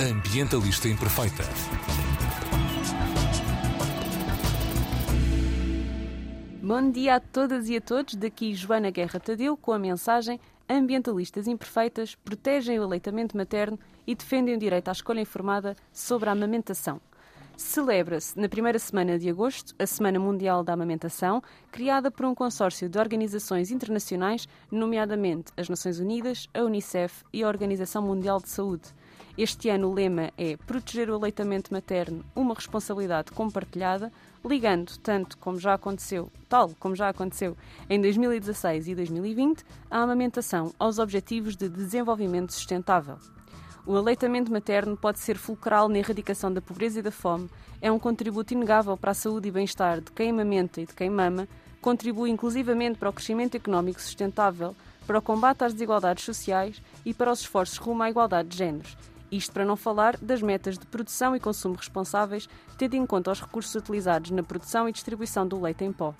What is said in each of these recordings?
Ambientalista Imperfeita. Bom dia a todas e a todos. Daqui Joana Guerra Tadeu com a mensagem Ambientalistas Imperfeitas protegem o aleitamento materno e defendem o direito à escolha informada sobre a amamentação. Celebra-se na primeira semana de agosto a Semana Mundial da Amamentação, criada por um consórcio de organizações internacionais, nomeadamente as Nações Unidas, a Unicef e a Organização Mundial de Saúde. Este ano o lema é Proteger o aleitamento materno, uma responsabilidade compartilhada, ligando, tanto como já aconteceu, tal como já aconteceu em 2016 e 2020, a amamentação aos Objetivos de Desenvolvimento Sustentável. O aleitamento materno pode ser fulcral na erradicação da pobreza e da fome, é um contributo inegável para a saúde e bem-estar de quem amamenta e de quem mama, contribui inclusivamente para o crescimento económico sustentável, para o combate às desigualdades sociais e para os esforços rumo à igualdade de géneros. Isto para não falar das metas de produção e consumo responsáveis, tendo em conta os recursos utilizados na produção e distribuição do leite em pó.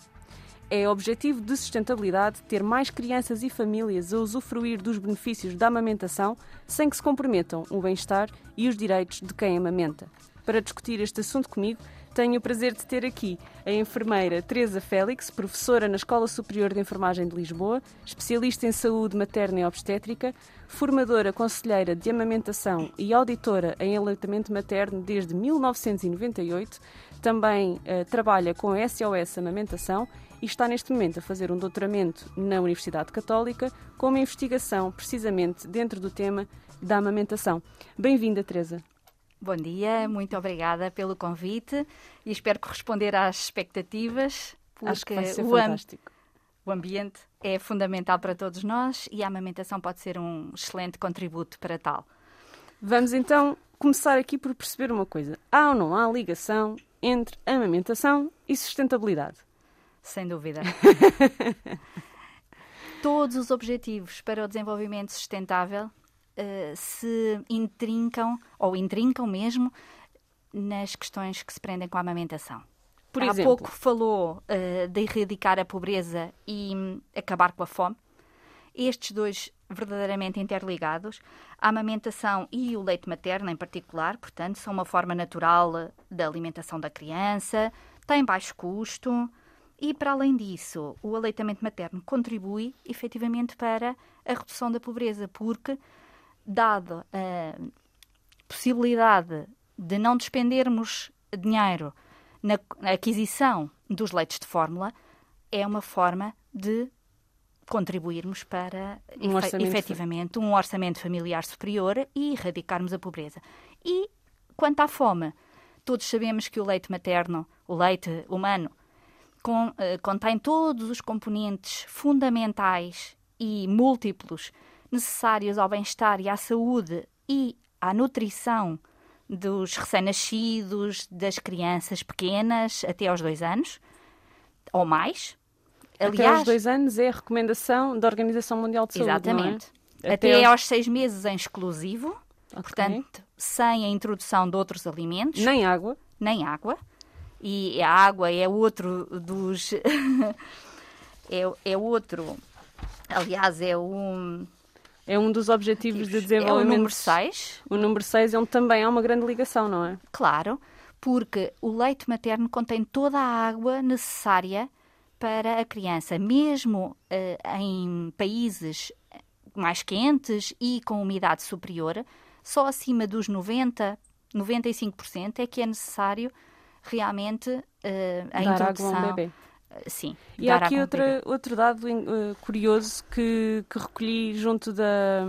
É objetivo de sustentabilidade ter mais crianças e famílias a usufruir dos benefícios da amamentação sem que se comprometam o bem-estar e os direitos de quem amamenta. Para discutir este assunto comigo, tenho o prazer de ter aqui a enfermeira Teresa Félix, professora na Escola Superior de Enfermagem de Lisboa, especialista em saúde materna e obstétrica, formadora conselheira de amamentação e auditora em aleitamento materno desde 1998. Também uh, trabalha com a SOS Amamentação e está neste momento a fazer um doutoramento na Universidade Católica com uma investigação precisamente dentro do tema da amamentação. Bem-vinda, Teresa. Bom dia, muito obrigada pelo convite e espero corresponder às expectativas. Acho que vai ser o fantástico. O ambiente é fundamental para todos nós e a amamentação pode ser um excelente contributo para tal. Vamos então começar aqui por perceber uma coisa. Há ou não há ligação entre amamentação e sustentabilidade? Sem dúvida. Todos os objetivos para o desenvolvimento sustentável uh, se intrincam, ou intrincam mesmo, nas questões que se prendem com a amamentação. Por Há exemplo? pouco falou uh, de erradicar a pobreza e um, acabar com a fome. Estes dois verdadeiramente interligados, a amamentação e o leite materno em particular, portanto, são uma forma natural da alimentação da criança, têm baixo custo e, para além disso, o aleitamento materno contribui efetivamente para a redução da pobreza, porque, dado a possibilidade de não despendermos dinheiro na aquisição dos leites de fórmula, é uma forma de contribuirmos para um efe, efetivamente um orçamento familiar superior e erradicarmos a pobreza. E quanto à fome, todos sabemos que o leite materno, o leite humano, com, uh, contém todos os componentes fundamentais e múltiplos necessários ao bem-estar e à saúde e à nutrição dos recém-nascidos, das crianças pequenas até aos dois anos ou mais. Aliás, até aos dois anos é a recomendação da Organização Mundial de Saúde. Exatamente. É? Até, até aos... seis meses em exclusivo, okay. portanto, sem a introdução de outros alimentos. Nem água. Nem água. E a água é outro dos. é, é outro. Aliás, é um. É um dos objetivos de desenvolvimento. É o número 6. O número 6 é onde também há uma grande ligação, não é? Claro, porque o leite materno contém toda a água necessária para a criança, mesmo uh, em países mais quentes e com umidade superior, só acima dos 90, 95% é que é necessário realmente uh, a dar introdução. Água a um bebê. Sim. E há aqui outra, outro dado uh, curioso que, que recolhi junto da,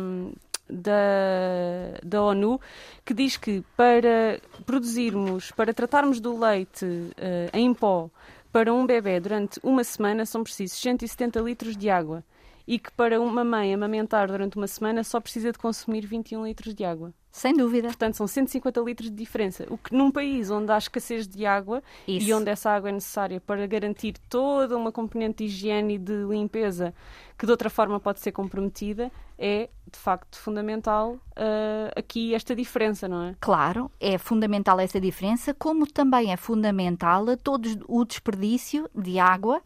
da, da ONU, que diz que para produzirmos, para tratarmos do leite uh, em pó para um bebê durante uma semana são precisos 170 litros de água e que para uma mãe amamentar durante uma semana só precisa de consumir 21 litros de água. Sem dúvida. Portanto, são 150 litros de diferença. O que num país onde há escassez de água Isso. e onde essa água é necessária para garantir toda uma componente de higiene e de limpeza que de outra forma pode ser comprometida, é de facto fundamental uh, aqui esta diferença, não é? Claro, é fundamental essa diferença, como também é fundamental todo o desperdício de água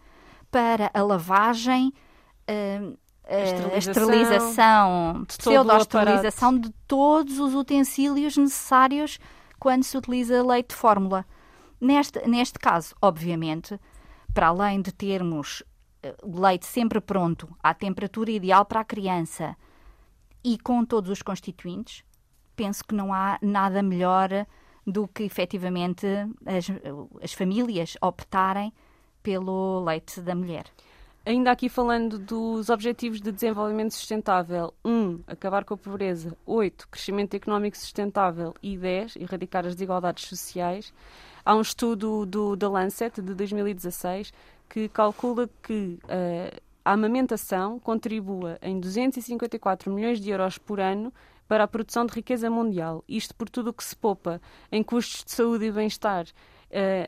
para a lavagem, uh, a esterilização, pseudo-esterilização de todos os utensílios necessários quando se utiliza leite de fórmula. Neste, neste caso, obviamente, para além de termos eh, leite sempre pronto, à temperatura ideal para a criança e com todos os constituintes, penso que não há nada melhor do que efetivamente as, as famílias optarem pelo leite da mulher. Ainda aqui falando dos Objetivos de Desenvolvimento Sustentável, 1. Um, acabar com a pobreza. 8. Crescimento económico sustentável. E 10. Erradicar as desigualdades sociais. Há um estudo do The Lancet, de 2016, que calcula que uh, a amamentação contribua em 254 milhões de euros por ano para a produção de riqueza mundial. Isto por tudo o que se poupa em custos de saúde e bem-estar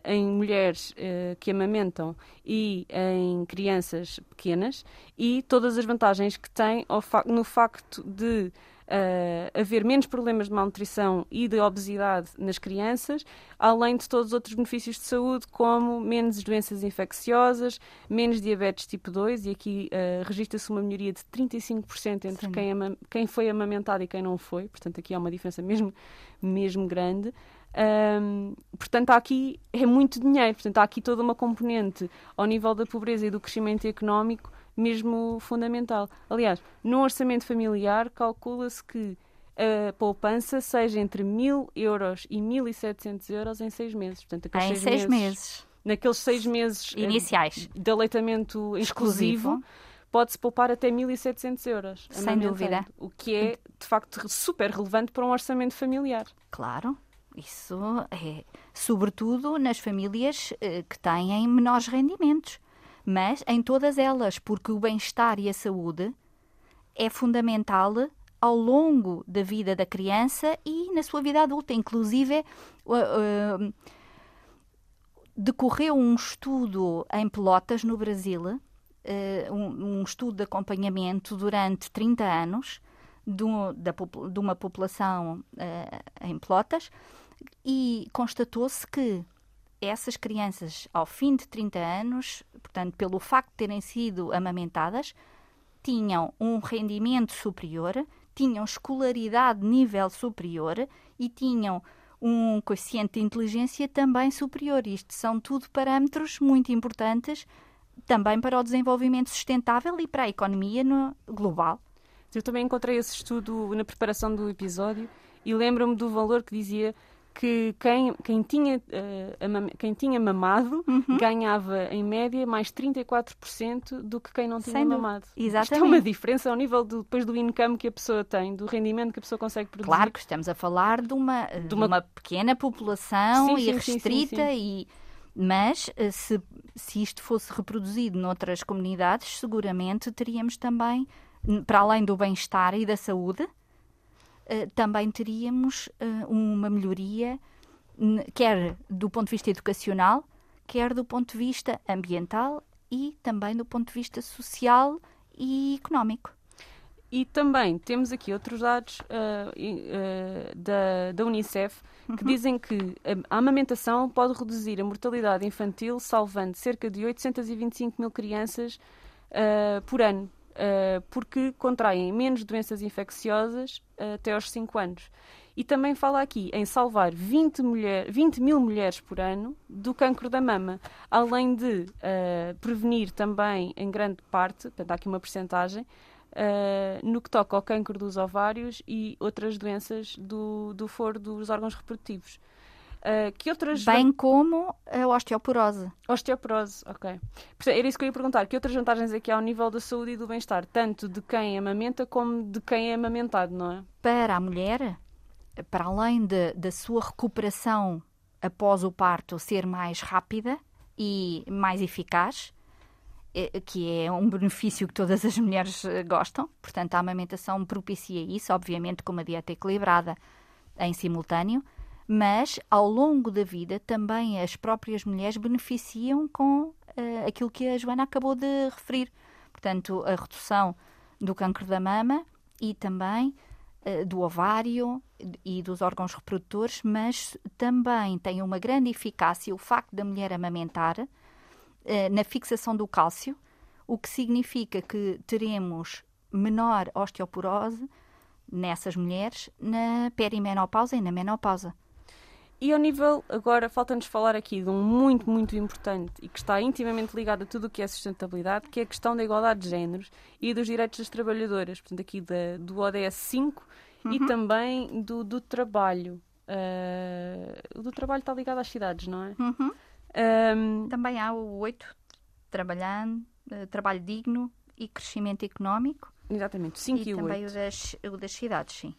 em mulheres uh, que amamentam e em crianças pequenas e todas as vantagens que tem fa no facto de uh, haver menos problemas de malnutrição e de obesidade nas crianças, além de todos os outros benefícios de saúde, como menos doenças infecciosas, menos diabetes tipo 2, e aqui uh, registra-se uma melhoria de 35% entre quem, quem foi amamentado e quem não foi, portanto, aqui há uma diferença mesmo, mesmo grande. Um, portanto, há aqui é muito dinheiro, portanto, há aqui toda uma componente ao nível da pobreza e do crescimento económico mesmo fundamental. Aliás, no orçamento familiar calcula-se que a poupança seja entre 1.000 euros e 1.700 euros em seis meses. Portanto, em seis, seis meses, meses, Naqueles seis meses iniciais de aleitamento exclusivo, pode-se poupar até 1.700 euros. Sem dúvida. O que é, de facto, super relevante para um orçamento familiar. Claro. Isso é, sobretudo nas famílias eh, que têm menores rendimentos mas em todas elas, porque o bem-estar e a saúde é fundamental ao longo da vida da criança e na sua vida adulta. Inclusive, uh, uh, decorreu um estudo em Pelotas, no Brasil, um, estudo de acompanhamento durante 30 anos do, da, de uma população em Pelotas e constatou-se que essas crianças, ao fim de 30 anos, portanto, pelo facto de terem sido amamentadas, tinham um rendimento superior, tinham escolaridade de nível superior e tinham um coeficiente de inteligência também superior. Isto são tudo parâmetros muito importantes também para o desenvolvimento sustentável e para a economia no, global. Eu também encontrei esse estudo na preparação do episódio e lembro-me do valor que dizia que quem, quem, tinha, uh, quem tinha mamado uhum. ganhava, em média, mais 34% do que quem não tinha Sem mamado. Exatamente. Isto é uma diferença ao nível do, depois do income que a pessoa tem, do rendimento que a pessoa consegue produzir. Claro que estamos a falar de uma, de uma... De uma pequena população sim, e sim, restrita sim, e mas eh, se, se isto fosse reproduzido noutras comunidades, seguramente teríamos também, para além do bem-estar e da saúde, eh, também teríamos uh, uma melhoria, quer do ponto de vista educacional, quer do ponto de vista ambiental e também do ponto de vista social e económico. E também temos aqui outros dados uh, uh, da, da Unicef que uhum. dizem que a amamentação pode reduzir a mortalidade infantil, salvando cerca de 825 mil crianças uh, por ano uh, porque contraem menos doenças infecciosas uh, até aos 5 anos. E também fala aqui em salvar 20, mulher, 20 mil mulheres por ano do cancro da mama, além de uh, prevenir também, em grande parte, portanto, há aqui uma percentagem, no que toca ao cancro dos ovários e outras doenças do, do foro dos órgãos reprodutivos. Uh, que outras... Bem como a osteoporose. Osteoporose, ok. Era isso que eu ia perguntar. Que outras vantagens é que há ao nível da saúde e do bem-estar, tanto de quem amamenta como de quem é amamentado, não é? Para a mulher, para além de, da sua recuperação após o parto ser mais rápida e mais eficaz, eh, que é um benefício que todas as mulheres eh, gostam, portanto a amamentação propicia isso, obviamente com uma dieta equilibrada em simultâneo, mas ao longo da vida também as próprias mulheres beneficiam com uh, aquilo que a Joana acabou de referir. Portanto, a redução do cancro da mama e também uh, do ovário e dos órgãos reprodutores, mas também tem uma grande eficácia o facto da mulher amamentar uh, na fixação do cálcio, o que significa que teremos menor osteoporose nessas mulheres na perimenopausa e na menopausa. E ao nível, agora falta-nos falar aqui de um muito, muito importante e que está intimamente ligado a tudo o que é sustentabilidade, que é a questão da igualdade de géneros e dos direitos das trabalhadoras, portanto aqui da, do ODS 5 uhum. e também do, do trabalho. Uh, o do trabalho está ligado às cidades, não é? Uhum. Um... Também há o 8, trabalhando, uh, trabalho digno e crescimento económico. Exatamente, 5 e, e o 8. também o das, o das cidades, sim.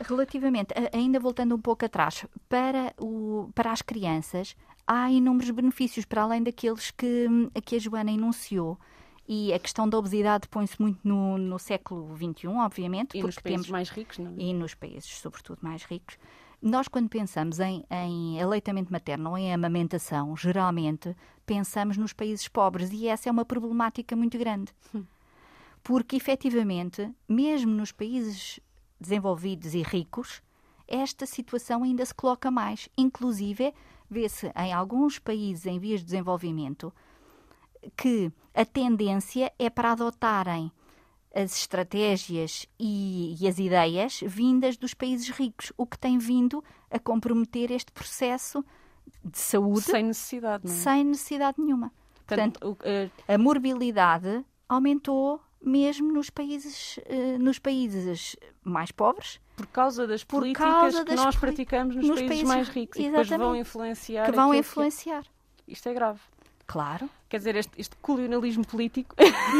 Relativamente, ainda voltando um pouco atrás, para, o, para as crianças, há inúmeros benefícios, para além daqueles que, que a Joana enunciou. E a questão da obesidade põe-se muito no, no século XXI, obviamente. E nos países temos, mais ricos, não é? E nos países, sobretudo, mais ricos. Nós, quando pensamos em, em aleitamento materno ou em amamentação, geralmente pensamos nos países pobres e essa é uma problemática muito grande. Hum. Porque, efetivamente, mesmo nos países desenvolvidos e ricos, esta situação ainda se coloca mais. Inclusive, vê-se em alguns países em vias de desenvolvimento que a tendência é para adotarem as estratégias e, e, as ideias vindas dos países ricos, o que tem vindo a comprometer este processo de saúde sem necessidade, não é? sem necessidade nenhuma. Portanto, Portanto o, uh... a morbilidade aumentou mesmo nos países, uh, nos países mais pobres. Por causa das por políticas causa das que nós praticamos nos, nos países, países, mais ricos e depois vão influenciar. Que vão influenciar. Que... Isto é grave. Claro. Quer dizer, este, este colonialismo político.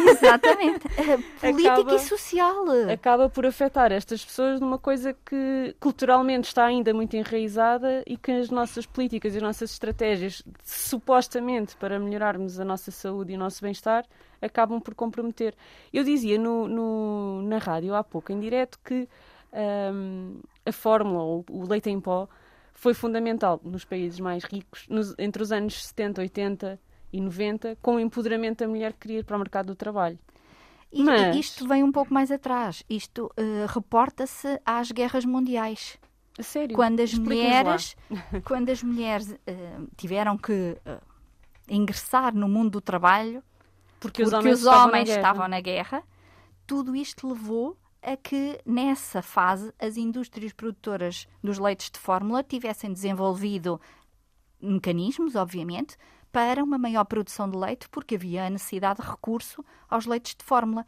Exatamente. Político acaba, e social. Acaba por afetar estas pessoas numa coisa que culturalmente está ainda muito enraizada e que as nossas políticas e as nossas estratégias, supostamente para melhorarmos a nossa saúde e o nosso bem-estar, acabam por comprometer. Eu dizia no, no, na rádio há pouco, em direto, que um, a fórmula, ou o leite em pó, foi fundamental nos países mais ricos, nos, entre os anos 70, 80 e 90, com o empoderamento da mulher que queria ir para o mercado do trabalho. E, Mas... Isto vem um pouco mais atrás. Isto uh, reporta-se às guerras mundiais. A sério? Quando as mulheres, quando as mulheres uh, tiveram que uh, ingressar no mundo do trabalho, porque, porque os homens, os homens estavam, na estavam na guerra, tudo isto levou a que nessa fase as indústrias produtoras dos leites de fórmula tivessem desenvolvido mecanismos, obviamente, para uma maior produção de leite, porque havia a necessidade de recurso aos leites de fórmula,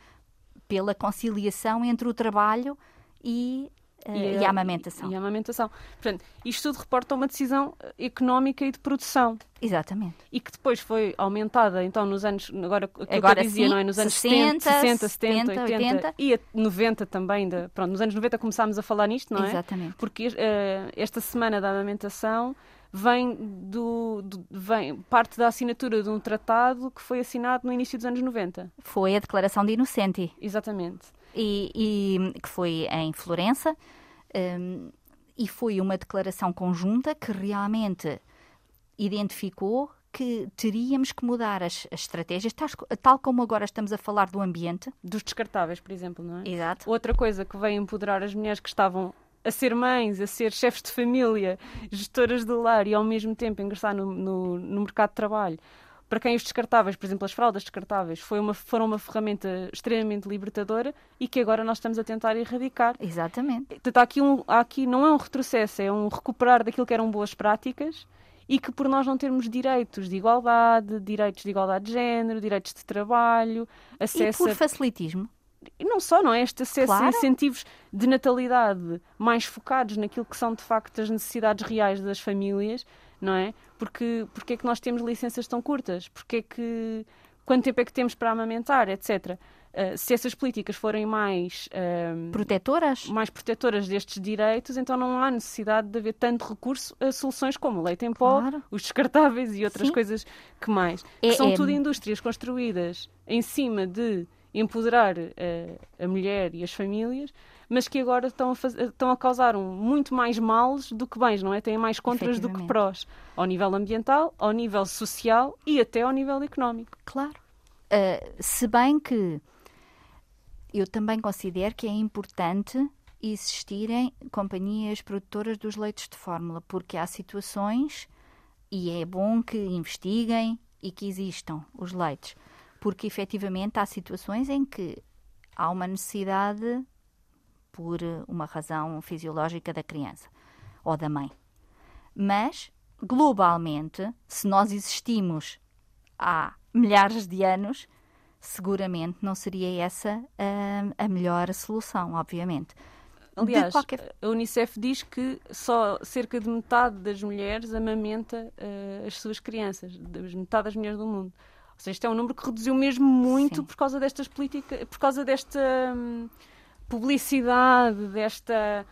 pela conciliação entre o trabalho e, uh, e, a, e a amamentação. E, a amamentação. Portanto, isto tudo reporta uma decisão eh, económica e de produção. Exatamente. E que depois foi aumentada, então, nos anos, agora, agora eu dizia, sim, não é? Nos anos 60, 70, 70, 70, 80, 80, e a 90 também. De, pronto, nos anos 90 começámos a falar nisto, não é? Exatamente. Porque uh, esta semana da amamentação vem do, do, vem parte da assinatura de um tratado que foi assinado no início dos anos 90. Foi a Declaração de Inocente. Exatamente. E, e que foi em Florença. Um, e foi uma declaração conjunta que realmente identificou que teríamos que mudar as, as estratégias, tal, tal, como agora estamos a falar do ambiente. Dos descartáveis, por exemplo, não é? Exato. Outra coisa que veio empoderar as mulheres que estavam a ser mães, a ser chefes de família, gestoras do lar e ao mesmo tempo ingressar no, no, no mercado de trabalho. Para quem os descartáveis, por exemplo, as fraldas descartáveis, foi uma, foram uma ferramenta extremamente libertadora e que agora nós estamos a tentar erradicar. Exatamente. Portanto, há aqui, um, há aqui não é um retrocesso, é um recuperar daquilo que eram boas práticas e que por nós não termos direitos de igualdade, direitos de igualdade de género, direitos de trabalho, acesso e por facilitismo e não só, não é? Este acesso claro. a incentivos de natalidade mais focados naquilo que são de facto as necessidades reais das famílias, não é? Porque, porque é que nós temos licenças tão curtas? Porque é que. Quanto tempo é que temos para amamentar, etc. Uh, se essas políticas forem mais uh, protetoras, mais protetoras destes direitos, então não há necessidade de haver tanto recurso a soluções como o leite em pó, claro. os descartáveis e outras Sim. coisas que mais. É, que são é... tudo indústrias construídas em cima de empoderar uh, a mulher e as famílias, mas que agora estão a, fazer, estão a causar um, muito mais males do que bens, não é? Têm mais contras do que prós, ao nível ambiental, ao nível social e até ao nível económico. Claro. Uh, se bem que eu também considero que é importante existirem companhias produtoras dos leites de fórmula, porque há situações e é bom que investiguem e que existam os leites porque efetivamente há situações em que há uma necessidade por uma razão fisiológica da criança ou da mãe. Mas, globalmente, se nós existimos há milhares de anos, seguramente não seria essa a, a melhor solução, obviamente. Aliás, qualquer... a Unicef diz que só cerca de metade das mulheres amamenta uh, as suas crianças, metade das mulheres do mundo. Ou seja, isto é um número que reduziu mesmo muito Sim. por causa destas políticas, por causa desta hum, publicidade, desta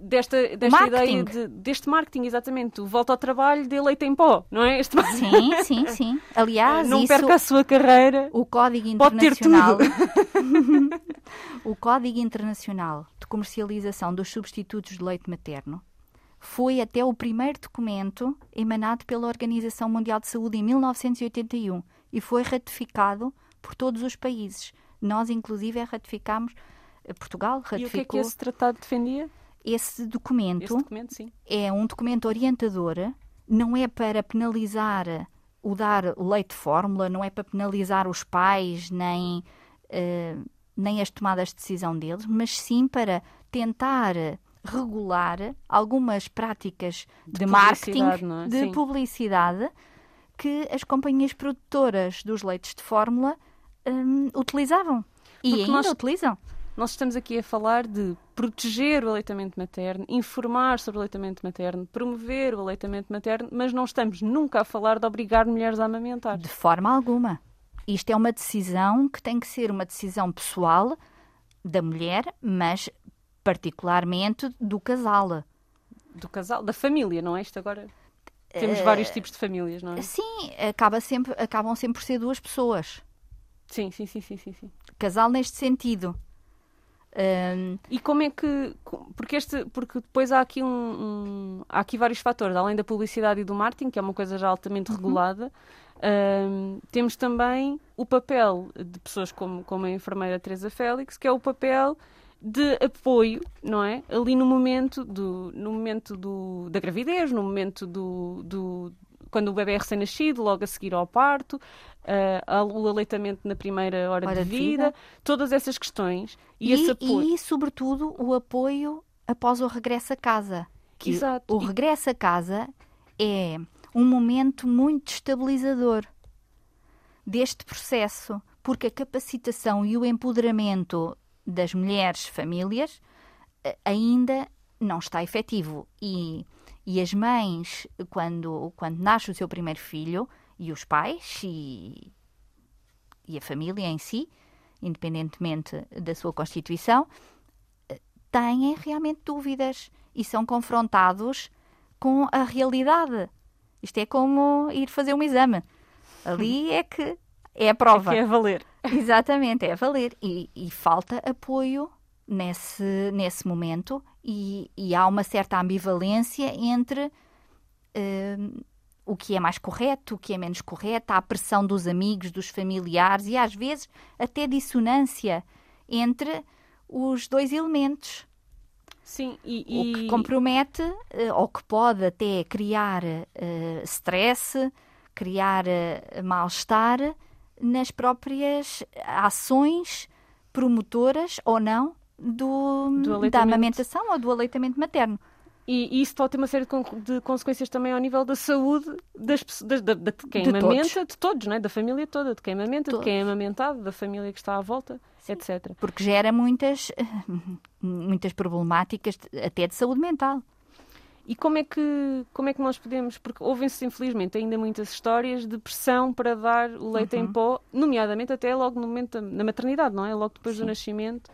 desta, desta ideia de, deste marketing, exatamente. O volta ao trabalho de leite em pó, não é? Este... Sim, sim, sim. Aliás, não isso, perca a sua carreira. O Código Internacional. O Código Internacional de Comercialização dos Substitutos de Leite Materno foi até o primeiro documento emanado pela Organização Mundial de Saúde em 1981 e foi ratificado por todos os países. Nós, inclusive, ratificámos. Eh, Portugal ratificou. E o que é que esse tratado defendia? Esse documento, esse documento é um documento orientador, não é para penalizar o dar o leite de fórmula, não é para penalizar os pais, nem, uh, nem as tomadas de decisão deles, mas sim para tentar regular algumas práticas de, de marketing, é? de sim. publicidade que as companhias produtoras dos leites de fórmula um, utilizavam. E Porque ainda nós... utilizam. Nós estamos aqui a falar de proteger o aleitamento materno, informar sobre o aleitamento materno, promover o aleitamento materno, mas não estamos nunca a falar de obrigar mulheres a amamentar. De forma alguma. Isto é uma decisão que tem que ser uma decisão pessoal da mulher, mas particularmente do casal. Do casal, da família, não é? Isto agora. Temos uh, vários tipos de famílias, não é? Sim, acaba sempre, acabam sempre por ser duas pessoas. Sim, sim, sim, sim, sim. sim. Casal neste sentido. Um... E como é que. Porque, este, porque depois há aqui, um, um, há aqui vários fatores, além da publicidade e do marketing, que é uma coisa já altamente uhum. regulada, temos também o papel de pessoas como, como a enfermeira Teresa Félix, que é o papel de apoio, não é? Ali no momento, do, no momento do, da gravidez, no momento do, do quando o bebê é recém-nascido, logo a seguir ao parto, uh, o aleitamento na primeira hora, hora de, vida, vida, todas essas questões e, e, esse apoio. E, sobretudo, o apoio após o regresso a casa. Exato. O regresso a casa é um momento muito estabilizador deste processo, porque a capacitação e o empoderamento das mulheres famílias eh, ainda não está efetivo. E, e as mães, quando, quando nasce o seu primeiro filho, e os pais e, e a família em si, independentemente da sua constituição, eh, têm realmente dúvidas e são confrontados com a realidade. Isto é como ir fazer um exame. Ali é que é a prova. É é valer. Exatamente, é valer. E, e falta apoio nesse, nesse momento e, e, há uma certa ambivalência entre uh, o que é mais correto, o que é menos correto, há a pressão dos amigos, dos familiares e às vezes até dissonância entre os dois elementos. Sim, e, e... O que compromete uh, ou que pode até criar uh, stress, criar uh, mal-estar nas próprias ações promotoras ou não do, do da amamentação ou do aleitamento materno. E, e, isso pode ter uma série de, de, consequências também ao nível da saúde das, das, de, de, quem de amamenta, todos. de todos, não é? da família toda, de quem amamenta, todos. de quem é amamentado, da família que está à volta, Sim. etc. Porque gera muitas, muitas problemáticas, até de saúde mental. E como é que, como é que nós podemos, porque ouvem-se infelizmente ainda muitas histórias de pressão para dar o leite uhum. em pó, nomeadamente até logo no momento da, na maternidade, não é? Logo depois Sim. do nascimento.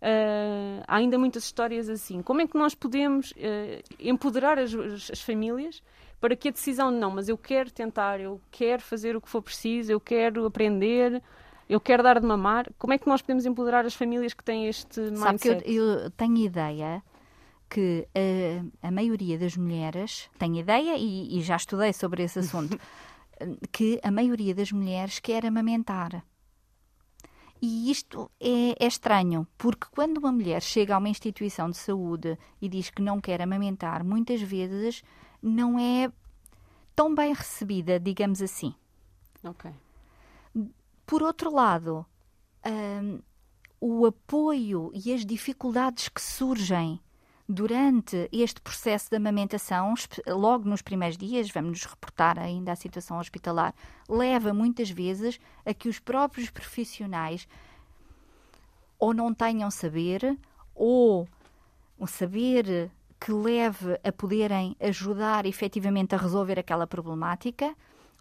Uh, há ainda muitas histórias assim. Como é que nós podemos uh, empoderar as, as, famílias para que a decisão não, mas eu quero tentar, eu quero fazer o que for preciso, eu quero aprender, eu quero dar de mamar. Como é que nós podemos empoderar as famílias que têm este mindset? Sabe que eu, eu tenho ideia que a, a maioria das mulheres, tenho ideia e, e já estudei sobre esse assunto, que a maioria das mulheres quer amamentar. E isto é, é, estranho, porque quando uma mulher chega a uma instituição de saúde e diz que não quer amamentar, muitas vezes não é tão bem recebida, digamos assim. Ok. Por outro lado, hum, o apoio e as dificuldades que surgem durante este processo de amamentação, logo nos primeiros dias, vamos nos reportar ainda a situação hospitalar, leva muitas vezes a que os próprios profissionais ou não tenham saber, ou um saber que leve a poderem ajudar efetivamente a resolver aquela problemática,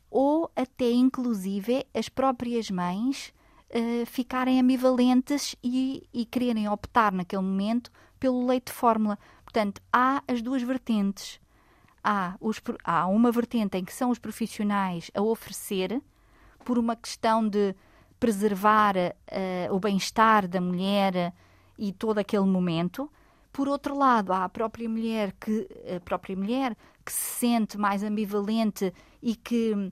ou até inclusive as próprias mães uh, ficarem ambivalentes e, e quererem optar naquele momento pelo leite de fórmula. Portanto, há as duas vertentes. Há, os, há uma vertente em que são os profissionais a oferecer, por uma questão de preservar uh, o bem-estar da mulher e todo aquele momento. Por outro lado, há a própria mulher que a própria mulher que se sente mais ambivalente e que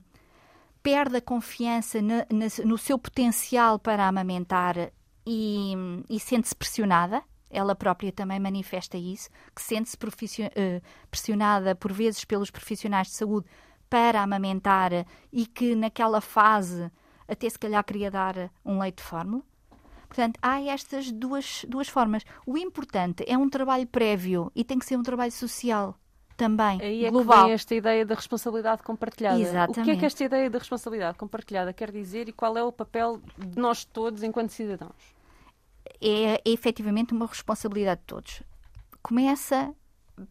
perde a confiança na, na, no seu potencial para amamentar e, e sente-se pressionada. Ela própria também manifesta isso, que sente-se uh, pressionada por vezes pelos profissionais de saúde para amamentar e que naquela fase até se calhar queria dar um leite de fórmula. Portanto, há estas duas, duas formas. O importante é um trabalho prévio e tem que ser um trabalho social também Aí é global. que vem esta ideia da responsabilidade compartilhada. Exatamente. O que é que esta ideia da responsabilidade compartilhada quer dizer e qual é o papel de nós todos enquanto cidadãos? É, é efetivamente uma responsabilidade de todos. Começa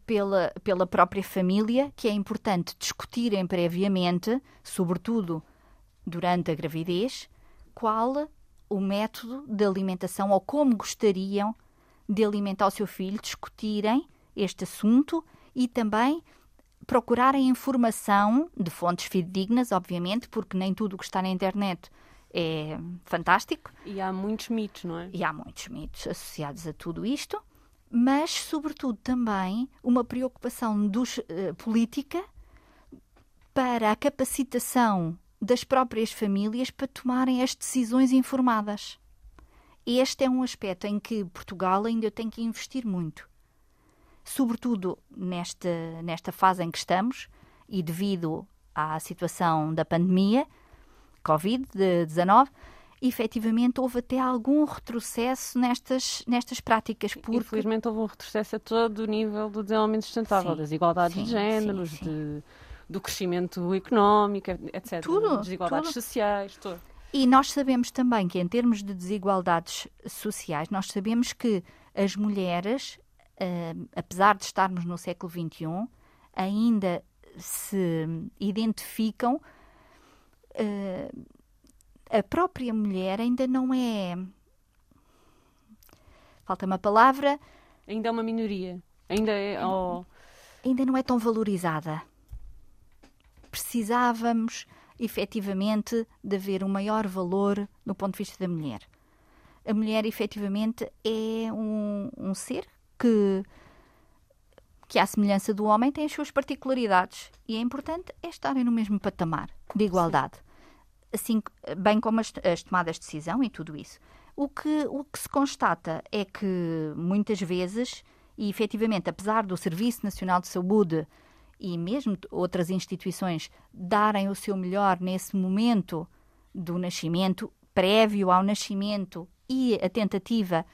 pela, pela própria família, que é importante discutirem previamente, sobretudo durante a gravidez, qual o método de alimentação ou como gostariam de alimentar o seu filho, discutirem este assunto e também procurarem informação de fontes fidedignas, obviamente, porque nem tudo o que está na internet é fantástico. E há muitos mitos, não é? E há muitos mitos associados a tudo isto, mas, sobretudo, também uma preocupação dos, uh, política para a capacitação das próprias famílias para tomarem as decisões informadas. Este é um aspecto em que Portugal ainda tem que investir muito sobretudo nesta, nesta fase em que estamos e devido à situação da pandemia, Covid-19, efetivamente houve até algum retrocesso nestas, nestas práticas. Porque... Infelizmente houve um retrocesso a todo o nível do desenvolvimento sustentável, sim, das igualdades sim, de géneros, sim, de, do crescimento económico, etc. Tudo, desigualdades tudo. sociais, tudo. E nós sabemos também que, em termos de desigualdades sociais, nós sabemos que as mulheres uh, apesar de estarmos no século XXI, ainda se identificam. Uh, a própria mulher ainda não é. Falta uma palavra. Ainda é uma minoria. Ainda é. Oh... Ainda não é tão valorizada. Precisávamos efetivamente de haver um maior valor no ponto de vista da mulher. A mulher efetivamente é um, um ser que, que, à semelhança do homem, tem as suas particularidades e é importante é estarem no mesmo patamar de igualdade. Assim, bem como as, as tomadas de decisão e tudo isso. O que, o que se constata é que muitas vezes, e efetivamente, apesar do Serviço Nacional de Saúde e mesmo outras instituições darem o seu melhor nesse momento do nascimento, prévio ao nascimento e a tentativa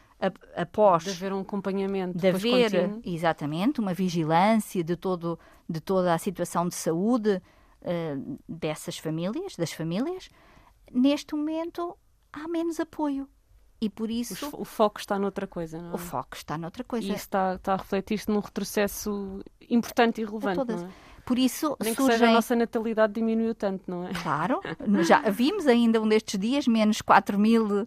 após de haver um acompanhamento de haver contínuo. exatamente uma vigilância de todo de toda a situação de saúde uh, dessas famílias das famílias neste momento há menos apoio e por isso o, o foco está noutra coisa não é? o foco está noutra coisa e isso está, está a refletir-se num retrocesso importante e relevante não é? Por isso Nem surgem... que seja a nossa natalidade diminuiu tanto, não é? Claro, já vimos ainda um destes dias menos 4 mil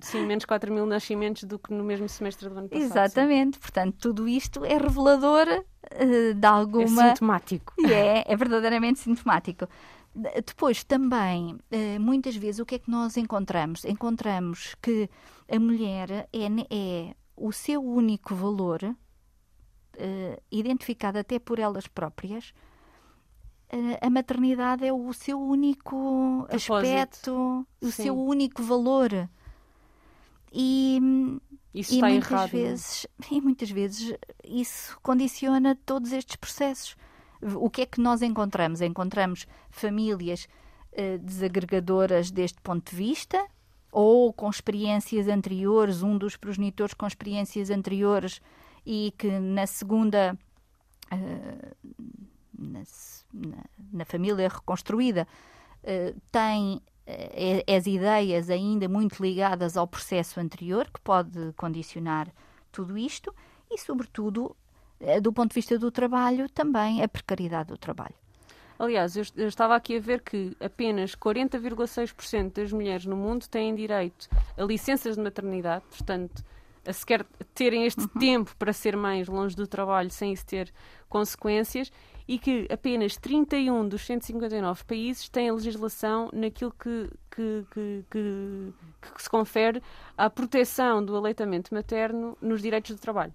Sim, menos 4 mil nascimentos do que no mesmo semestre do ano passado. Exatamente, sim. portanto, tudo isto é revelador uh, de alguma. É sintomático. É, é verdadeiramente sintomático. Depois, também, uh, muitas vezes, o que é que nós encontramos? Encontramos que a mulher é, é o seu único valor, uh, identificado até por elas próprias, a maternidade é o seu único Propósito. aspecto, o Sim. seu único valor. E, isso e está muitas errado. É? vezes e muitas vezes isso condiciona todos estes processos. O que é que nós encontramos? Encontramos famílias uh, desagregadoras deste ponto de vista, ou com experiências anteriores, um dos progenitores com experiências anteriores e que na segunda. Uh, na, na, família reconstruída uh, tem as ideias ainda muito ligadas ao processo anterior, que pode condicionar tudo isto, e, sobretudo, do ponto de vista do trabalho, também a precariedade do trabalho. Aliás, eu, eu estava aqui a ver que apenas 40,6% das mulheres no mundo têm direito a licenças de maternidade, portanto, a sequer terem este uhum. tempo para ser mais longe do trabalho sem isso ter consequências e que apenas 31 dos 159 países têm a legislação naquilo que, que, que, que, que se confere à proteção do aleitamento materno nos direitos do trabalho.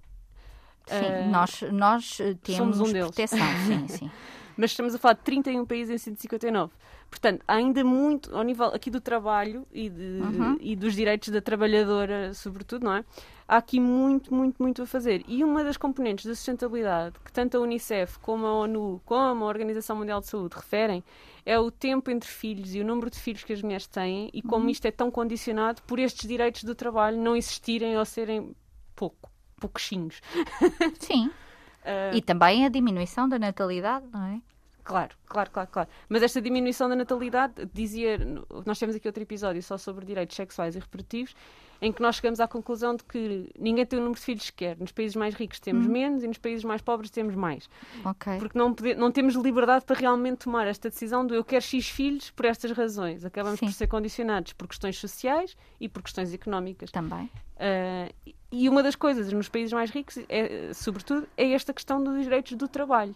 Sim, uh, nós, nós temos um proteção, sim, sim. mas estamos a falar de 31 países em 159. Portanto, ainda muito, ao nível aqui do trabalho e, de, uhum. e dos direitos da trabalhadora, sobretudo, não é? Há aqui muito, muito, muito a fazer. E uma das componentes da sustentabilidade que tanto a Unicef como a ONU, como a Organização Mundial de Saúde referem, é o tempo entre filhos e o número de filhos que as mulheres têm e como uhum. isto é tão condicionado por estes direitos do trabalho não existirem ou serem pouco, pouquinhos. Sim. Uh... E também a diminuição da natalidade, não é? Claro, claro, claro, claro. Mas esta diminuição da natalidade, dizia, nós temos aqui outro episódio só sobre direitos sexuais e reprodutivos, em que nós chegamos à conclusão de que ninguém tem o número de filhos que quer. Nos países mais ricos temos uhum. menos e nos países mais pobres temos mais. Okay. Porque não, pode, não temos liberdade para realmente tomar esta decisão do eu quero X filhos por estas razões. Acabamos Sim. por ser condicionados por questões sociais e por questões económicas. Também. Uh, e uma das coisas nos países mais ricos, é, sobretudo, é esta questão dos direitos do trabalho.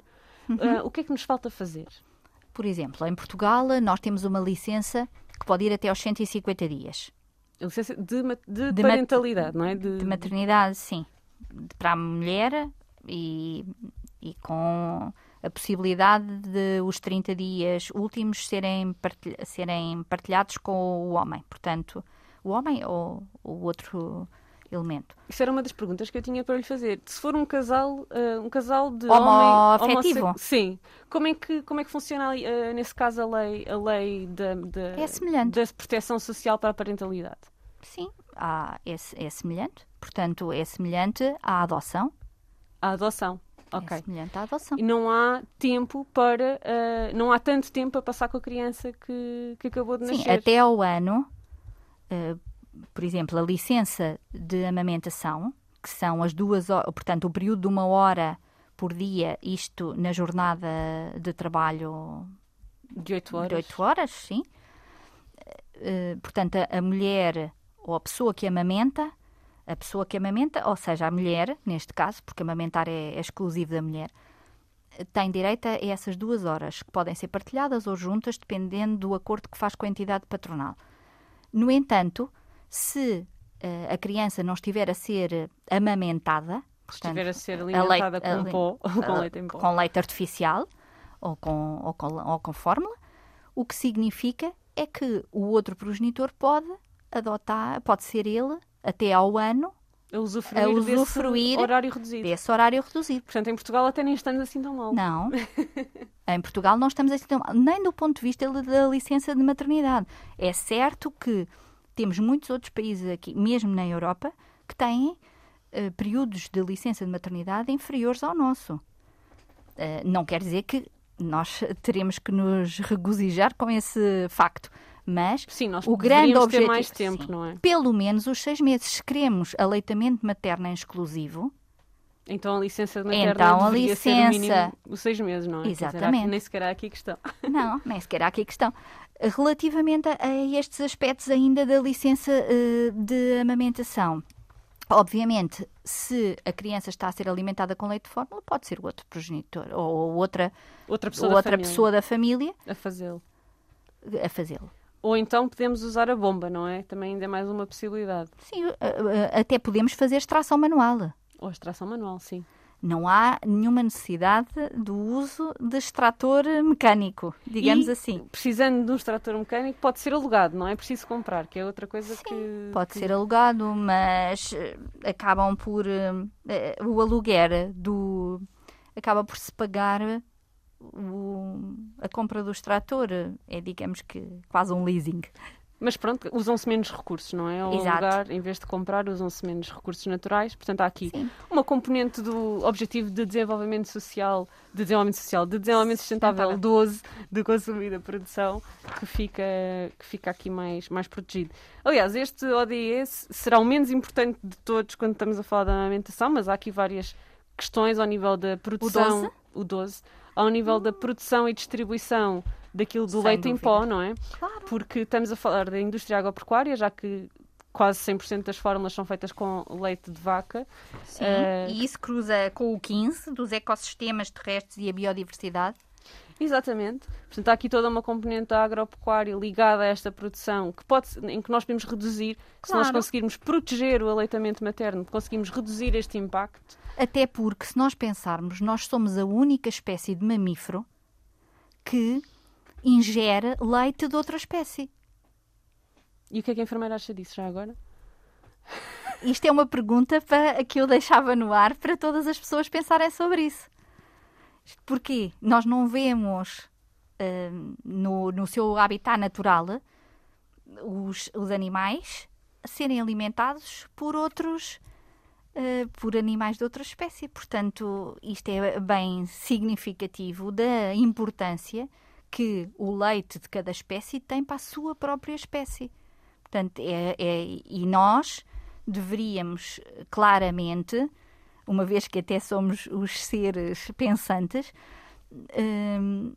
Uhum. Uh, o que é que nos falta fazer? Por exemplo, em Portugal nós temos uma licença que pode ir até aos 150 dias. Licença de, de, de parentalidade, não é? De... de maternidade, sim. Para a mulher e, e com a possibilidade de os 30 dias últimos serem, partilha, serem partilhados com o homem. Portanto, o homem ou o outro elemento. Isso era uma das perguntas que eu tinha para lhe fazer. Se for um casal, uh, um casal de homoafetivo, homem, sim. Como é que como é que funciona uh, nesse caso a lei a lei da, da, é semelhante. da proteção social para a parentalidade? Sim, é, é semelhante. Portanto, é semelhante à adoção. À adoção. Okay. É semelhante à adoção. E não há tempo para. Uh, não há tanto tempo para passar com a criança que, que acabou de nascer. Sim, até ao ano. Uh, por exemplo, a licença de amamentação, que são as duas horas, portanto, o período de uma hora por dia, isto na jornada de trabalho de oito horas. De 8 horas, sim. Uh, portanto, a, a, mulher ou a pessoa que amamenta, a pessoa que amamenta, ou seja, a mulher, neste caso, porque amamentar é, é exclusivo da mulher, tem direito a essas duas horas, que podem ser partilhadas ou juntas, dependendo do acordo que faz com a entidade patronal. No entanto, se uh, a criança não estiver a ser amamentada, portanto, estiver a ser alimentada com, leite, pó, com leite em pó. Com leite artificial ou com, ou, com, ou com fórmula, o que significa é que o outro progenitor pode adotar, pode ser ele, até ao ano, a usufruir, a usufruir desse horário reduzido. Desse horário reduzido. Portanto, em Portugal até nem estamos assim tão mal. Não. em Portugal não estamos assim tão mal. Nem do ponto de vista da licença de maternidade. É certo que temos muitos outros países aqui, mesmo na Europa, que têm uh, períodos de licença de maternidade inferiores ao nosso. Uh, não quer dizer que nós teremos que nos regozijar com esse facto. Mas sim, o grande objetivo ter mais tempo, sim, não é? Pelo menos os seis meses. Se queremos aleitamento materno em exclusivo, então a licença de materna então, a licença... ser mínimo os seis meses, não é? Exatamente. Dizer, nem sequer há aqui questão. Não, nem sequer há aqui questão. Relativamente a, estes aspectos ainda da licença uh, de amamentação, obviamente, se a criança está a ser alimentada com leite de fórmula, pode ser o outro progenitor ou outra, outra, pessoa, outra da pessoa da família a fazê-lo. A fazê-lo. Ou então podemos usar a bomba, não é? Também ainda é mais uma possibilidade. Sim, uh, uh, até podemos fazer extração manual. Ou extração manual, sim não há nenhuma necessidade do uso de extrator mecânico, digamos e, assim. Precisando de um extrator mecânico, pode ser alugado, não é preciso comprar, que é outra coisa Sim, que. Pode que... ser alugado, mas eh, acabam por. Uh, o aluguer do. acaba por se pagar. O, a compra do extrator é, digamos que, quase um leasing. Mas pronto, usam-se menos recursos, não é? Ao Exato. lugar, em vez de comprar, usam-se menos recursos naturais. Portanto, há aqui Sim. uma componente do objetivo de desenvolvimento social, de desenvolvimento social, de desenvolvimento sustentável, Sustentável. 12, de consumo e da produção, que fica, que fica aqui mais, mais protegido. Aliás, este ODS será o menos importante de todos quando estamos a falar da amamentação, mas há aqui várias questões ao nível da produção. 12? O 12. Ao nível da produção e distribuição daquilo do Sem leite em dúvida. pó, não é? Claro. porque estamos a falar da indústria agropecuária, já que quase 100% das fórmulas são feitas com leite de vaca. Sim. Eh, E isso cruza com o 15 dos ecossistemas terrestres e a biodiversidade. Exatamente. Portanto, há aqui toda uma componente da agropecuária ligada a esta produção que pode, em que nós podemos reduzir, se nós Claro. conseguirmos proteger o aleitamento materno, conseguimos reduzir este impacto. Até porque, se nós pensarmos, nós somos a única espécie de mamífero que ingere leite de outra espécie. E o que é que a enfermeira acha disso já agora? Isto é uma pergunta para, que eu deixava no ar para todas as pessoas pensarem sobre isso. Porquê? Nós não vemos hum, no, no seu habitat natural os, os animais serem alimentados por outros eh, por animais de outra espécie. Portanto, isto é bem significativo da importância que o leite de cada espécie tem para a sua própria espécie. Portanto, é, é- e nós deveríamos claramente, uma vez que até somos os seres pensantes, hum,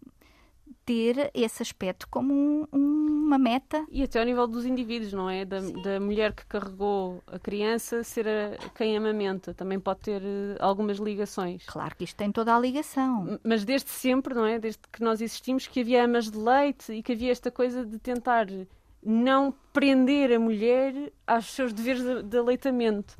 ter esse aspecto como um- uma meta. E até ao nível dos indivíduos, não é? Da, da mulher que carregou a criança ser a, quem amamenta. Também pode ter eh, algumas ligações. Claro que isto tem toda a ligação. Mas desde sempre, não é? Desde que nós existimos, que havia amas de leite e que havia esta coisa de tentar não prender a mulher aos seus deveres de, de aleitamento.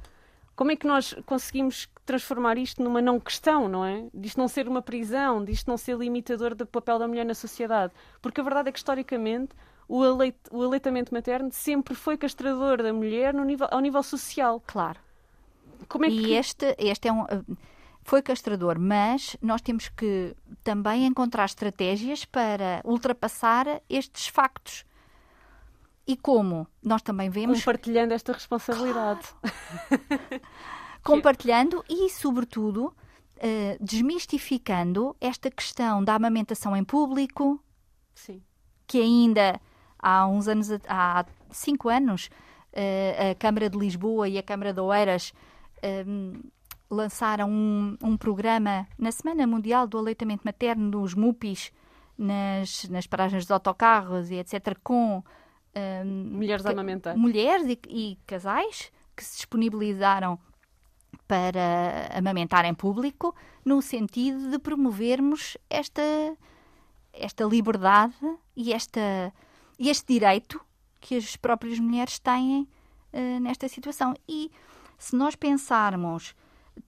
Como é que nós conseguimos transformar isto numa não questão, não é? Disto não ser uma prisão, disto não ser limitador do papel da mulher na sociedade. Porque a verdade é que, historicamente, o, aleit- o aleitamento materno sempre foi castrador da mulher no nível, ao nível social. Claro. Como é E que... este, este é um. Foi castrador, mas nós temos que também encontrar estratégias para ultrapassar estes factos. E como? Nós também vemos Compartilhando esta responsabilidade. compartilhando e, sobretudo, eh, desmistificando esta questão da amamentação em público, Sim. que ainda há uns anos, há cinco anos, eh, a Câmara de Lisboa e a Câmara de Oeiras eh, lançaram um, um programa na Semana Mundial do Aleitamento Materno nos MUPIs, nas, nas paragens dos autocarros e etc., com eh, Mulheres a ca- amamentar. mulheres e, e casais que se disponibilizaram para amamentar em público, no sentido de promovermos esta, esta liberdade e esta, este direito que as próprias mulheres têm eh, nesta situação. E se nós pensarmos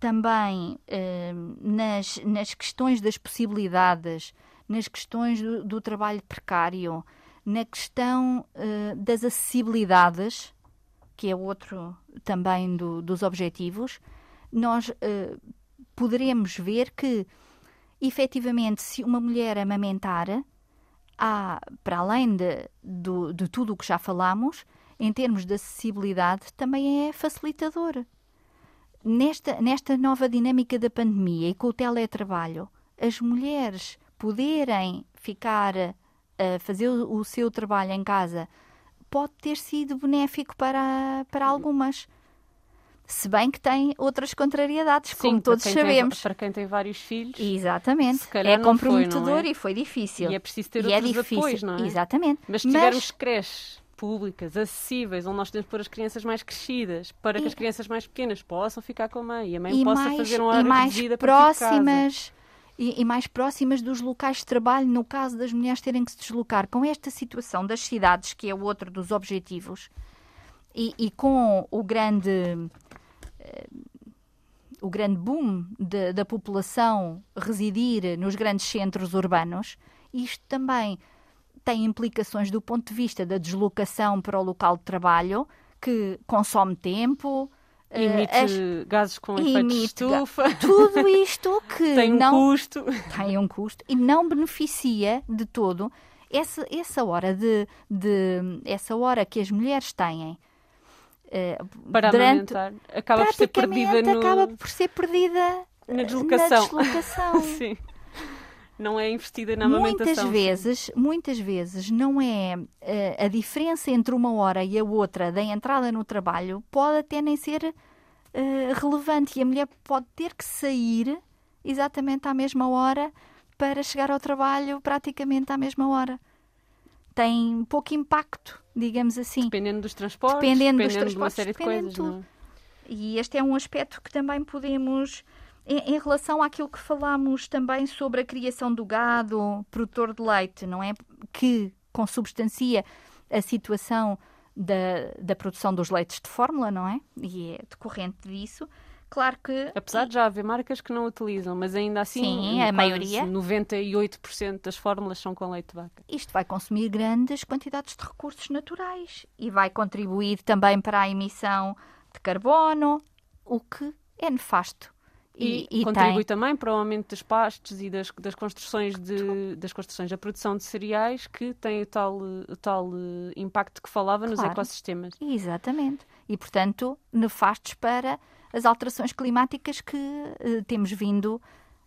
também eh, nas, nas questões das possibilidades, nas questões do, do trabalho precário, na questão eh, das acessibilidades, que é outro também do- dos objetivos, nós eh, poderemos ver que, efetivamente, se uma mulher amamentar, há, para além de, do- de tudo o que já falamos, em termos de acessibilidade, também é facilitador. Nesta, nesta nova dinâmica da pandemia e com o teletrabalho, as mulheres poderem ficar a fazer o, o seu trabalho em casa pode ter sido benéfico para, para algumas. Se bem que tem outras contrariedades, como para todos quem tem- sabemos. para quem tem vários filhos. Exatamente. É foi, comprometedor não é? e foi difícil. E é preciso ter E é outros difícil. apoios, não é? Exatamente. Mas se tivermos creches públicas, acessíveis, onde nós temos que pôr as crianças mais crescidas, para que E- as crianças mais pequenas possam ficar com a mãe e a mãe e possa mais, fazer um horário mais de casa. próximas e, e mais próximas dos locais de trabalho, no caso das mulheres terem que se deslocar. Com esta situação das cidades, que é outro dos objetivos, e, e com o grande o grande boom de- da população residir nos grandes centros urbanos, isto também tem implicações do ponto de vista da deslocação para o local de trabalho, que consome tempo, eh, Emite as- gases com efeito de emite ga- estufa, tudo isto que tem um não custo. tem um custo e não beneficia de todo essa, essa hora de, de essa hora que as mulheres têm uh, para durante, amamentar acaba por ser perdida no... acaba por ser perdida na deslocação. Na deslocação. Sim. Não é investida na amamentação. Muitas vezes, muitas vezes não é uh, a diferença entre uma hora e a outra da entrada no trabalho pode até nem ser uh, relevante e a mulher pode ter que sair exatamente à mesma hora para chegar ao trabalho praticamente à mesma hora. Tem pouco impacto, digamos assim. Dependendo dos transportes, dependendo, dependendo dos transportes, de uma série de coisas. É? E este é um aspecto que também podemos em, relação àquilo que falámos também sobre a criação do gado produtor de leite, não é? Que consubstancia a situação da, da produção dos leites de fórmula, não é? E é decorrente disso. Claro que. Apesar de já haver marcas que não utilizam, mas ainda assim. Sim, a maioria. 98% das fórmulas são com leite de vaca. Isto vai consumir grandes quantidades de recursos naturais e vai contribuir também para a emissão de carbono, o que é nefasto e, e, contribui tem... também para o aumento dos pastos e das, das, construções de, das construções da produção de cereais que tem o tal, o tal uh, impacto que falava claro. nos ecossistemas. Exatamente. E, portanto, nefastos para as alterações climáticas que uh, temos vindo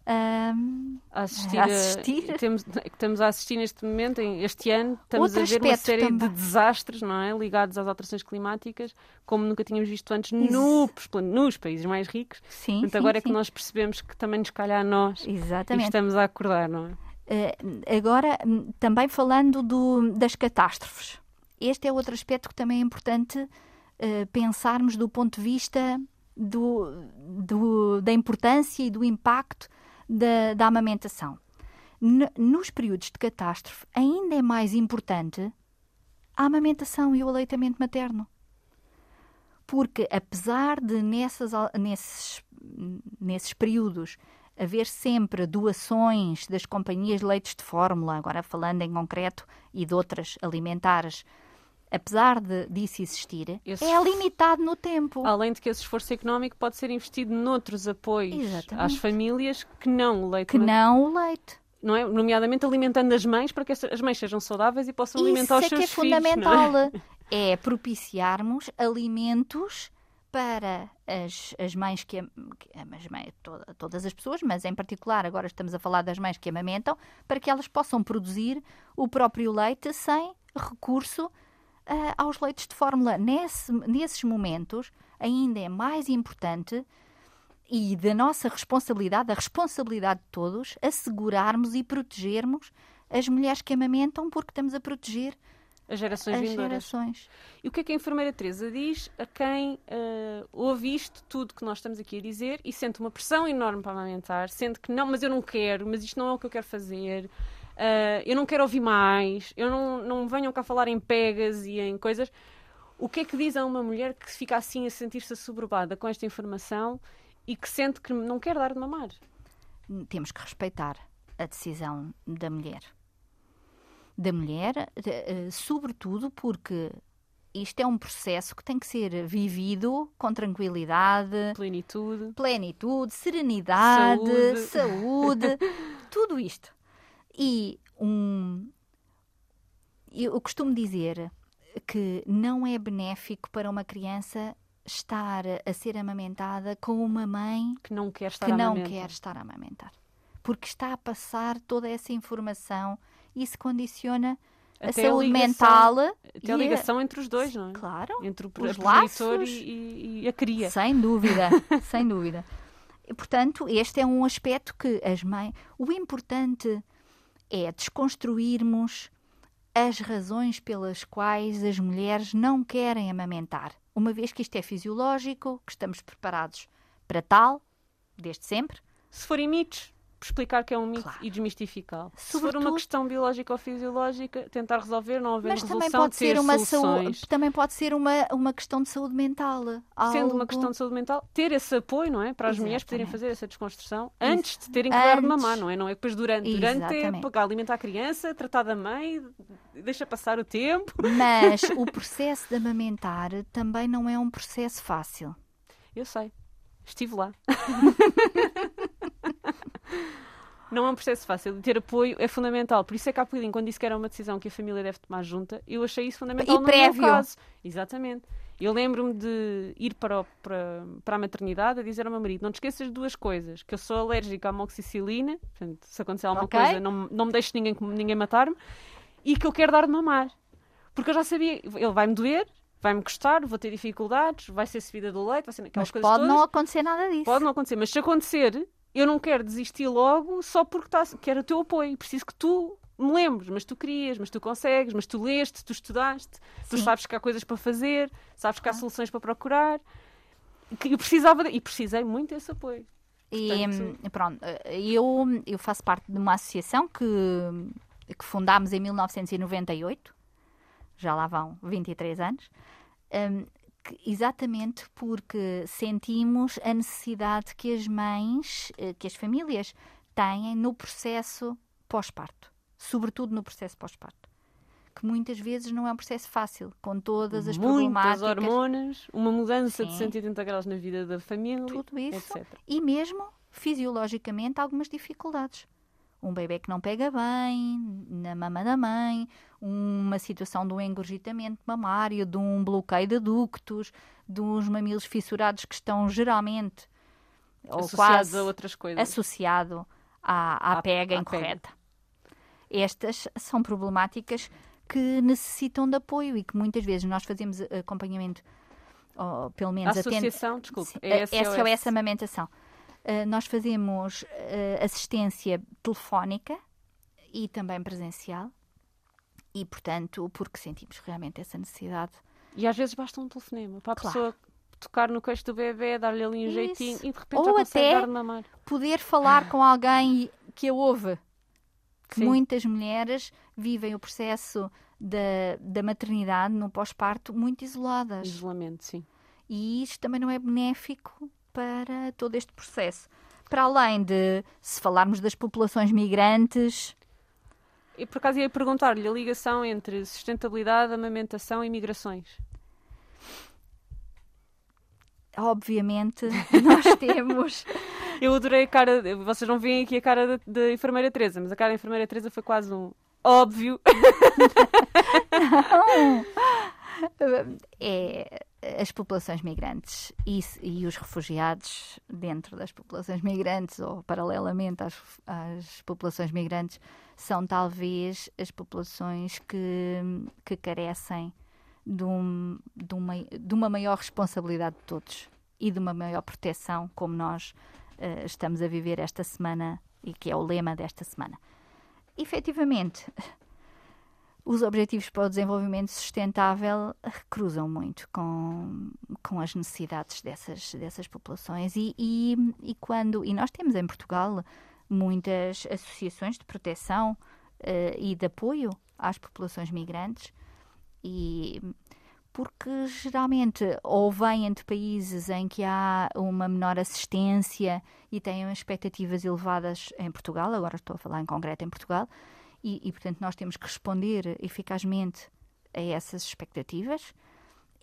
um, a assistir. A assistir. Temos, estamos a assistir neste momento, este ano, estamos Outro a ver uma série também. de desastres não é? ligados às alterações climáticas, como nunca tínhamos visto antes no, nos países mais ricos. Sim, Portanto, sim, agora sim. é que nós percebemos que também nos calha a nós Exatamente. e estamos a acordar, não é? Uh, agora, hum, também falando do, das catástrofes. Este é outro aspecto que também é importante uh, pensarmos do ponto de vista do, do, da importância e do impacto da, da amamentação. N nos períodos de catástrofe, ainda é mais importante a amamentação e o aleitamento materno. Porque, apesar de nessas, nesses, nesses períodos haver sempre doações das companhias de leites de fórmula, agora falando em concreto, e de outras alimentares, apesar de, disso existir, Esse... é limitado no tempo. Além de que esse esforço económico pode ser investido noutros apoios Exatamente. às famílias que não o leite. Que não o leite. Não é? Nomeadamente alimentando as mães para que as mães sejam saudáveis e possam Isso alimentar os é seus que é filhos. Isso é fundamental. É? é propiciarmos alimentos para as, as mães que, as mães, toda, todas as pessoas, mas em particular agora estamos a falar das mães que amamentam, para que elas possam produzir o próprio leite sem recurso uh, aos leitos de fórmula. Nesse, nesses momentos, ainda é mais importante e da nossa responsabilidade, da responsabilidade de todos, assegurarmos e protegermos as mulheres que amamentam, porque estamos a proteger as gerações as vindouras. Gerações. E o que é que a enfermeira Teresa diz a quem uh, ouve isto tudo que nós estamos aqui a dizer e sente uma pressão enorme para amamentar, sente que não, mas eu não quero, mas isto não é o que eu quero fazer, Uh, eu não quero ouvir mais, eu não, não venham cá falar em pegas e em coisas. O que é que diz a uma mulher que fica assim a sentir-se assoberbada com esta informação e que sente que não quer dar de mamar? Temos que respeitar a decisão da mulher. Da mulher, uh, sobretudo porque isto é um processo que tem que ser vivido com tranquilidade, plenitude, plenitude serenidade, saúde, saúde tudo isto. E um, eu costumo dizer que não é benéfico para uma criança estar a ser amamentada com uma mãe que não quer estar, que a, não amamentar. quer estar a amamentar. Porque está a passar toda essa informação e isso condiciona a até saúde a ligação, mental. Até a ligação entre os dois, não é? Claro. Entre o os progenitor e, e, e, a cria. Sem dúvida, sem dúvida. E, portanto, este é um aspecto que as mães. O importante é desconstruirmos as razões pelas quais as mulheres não querem amamentar, uma vez que isto é fisiológico, que estamos preparados para tal, desde sempre. Se forem mitos, explicar que é um mito claro. e desmistificá-lo. Se for uma questão biológica ou fisiológica, tentar resolver, não haver Mas resolução, também pode ser uma soluções. saúde, também pode ser uma, uma questão de saúde mental. Sendo algo... uma questão de saúde mental, ter esse apoio, não é? Para as Exatamente. mulheres poderem fazer essa desconstrução antes de terem que dar de mamar, não é? Não é depois durante. Durante é pagar, alimentar a criança, tratar da mãe, deixa passar o tempo. Mas o processo de amamentar também não é um processo fácil. Eu sei. Estive lá. Não é um processo fácil. Ter apoio é fundamental. Por isso é que a Apulim, quando disse que era uma decisão que a família deve tomar junta, eu achei isso fundamental E no prévio. meu caso. Exatamente. Eu lembro-me de ir para, o- para, para a maternidade a dizer ao meu marido: não te esqueças de duas coisas, que eu sou alérgica à amoxicilina, portanto, se acontecer alguma Ok. coisa, não, não me deixes ninguém, ninguém matar-me, e que eu quero dar de mamar. Porque eu já sabia, ele vai-me doer, vai-me custar, vou ter dificuldades, vai ser subida do leite, vai ser aquelas Mas coisas pode todas. não acontecer nada disso. Pode não acontecer, mas se acontecer, eu não quero desistir logo só porque tá, quero o teu apoio. Preciso que tu me lembres, mas tu querias, mas tu consegues, mas tu leste, tu estudaste, tu Sim. sabes que há coisas para fazer, sabes que há soluções para procurar. Que eu precisava de- e precisei muito desse apoio. E Portanto- hum, pronto, eu, eu faço parte de uma associação que, que fundámos em 1998, já lá vão 23 anos, hum, exatamente porque sentimos a necessidade que as mães, eh, que as famílias têm no processo pós-parto, sobretudo no processo pós-parto. Que muitas vezes não é um processo fácil, com todas as Muitas problemáticas. hormonas, uma mudança de Sim. 180 graus na vida da família, tudo isso etc. e mesmo fisiologicamente algumas dificuldades. Um bebê que não pega bem na mama da mãe, uma situação de um engorgitamento mamário, de um bloqueio de ductos, de uns mamilos fissurados que estão geralmente ou Associados quase a outras coisas. associado à, à À- pega à incorreta. Estas são problemáticas que necessitam de apoio e que muitas vezes nós fazemos acompanhamento, ou pelo A menos atende- associação, desculpe, Sim, é a SOS. SOS Amamentação. Uh, nós fazemos uh, assistência telefónica e também presencial. E, portanto, porque sentimos realmente essa necessidade. E às vezes basta um telefonema para a Claro. pessoa tocar no queixo do bebê, dar-lhe ali um Isso. jeitinho e de repente Ou já consegue até- dar. Poder falar com alguém que a ouve. Que Sim. muitas mulheres vivem o processo da, da maternidade no pós-parto muito isoladas. Isolamento, sim. E isto também não é benéfico para todo este processo. Para além de, se falarmos das populações migrantes, E por acaso ia perguntar-lhe a ligação entre sustentabilidade, amamentação e migrações. obviamente, nós temos. Eu adorei a cara. Vocês não veem aqui a cara da, enfermeira Teresa, mas a cara da enfermeira Teresa foi quase um óbvio. É, as populações migrantes e, e os refugiados dentro das populações migrantes ou paralelamente às, às populações migrantes são talvez as populações que, que carecem de, um- de uma, de uma maior responsabilidade de todos e de uma maior proteção, como nós eh, estamos a viver esta semana e que é o lema desta semana. Efetivamente, os Objetivos para o Desenvolvimento Sustentável cruzam muito com, com as necessidades dessas, dessas populações. E, e, e quando e nós temos em Portugal muitas associações de proteção eh, e de apoio às populações migrantes e porque geralmente ou vêm de países em que há uma menor assistência e têm expectativas elevadas em Portugal, agora estou a falar em concreto em Portugal, e, e, portanto nós temos que responder eficazmente a essas expectativas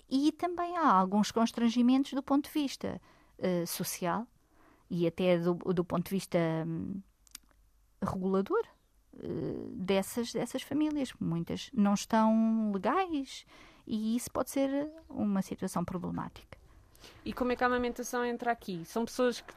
e também há alguns constrangimentos do ponto de vista eh, social e até do, do ponto de vista hum, regulador eh, dessas, dessas famílias. Muitas não estão legais e isso pode ser uma situação problemática. E como é que a amamentação entra aqui? São pessoas que.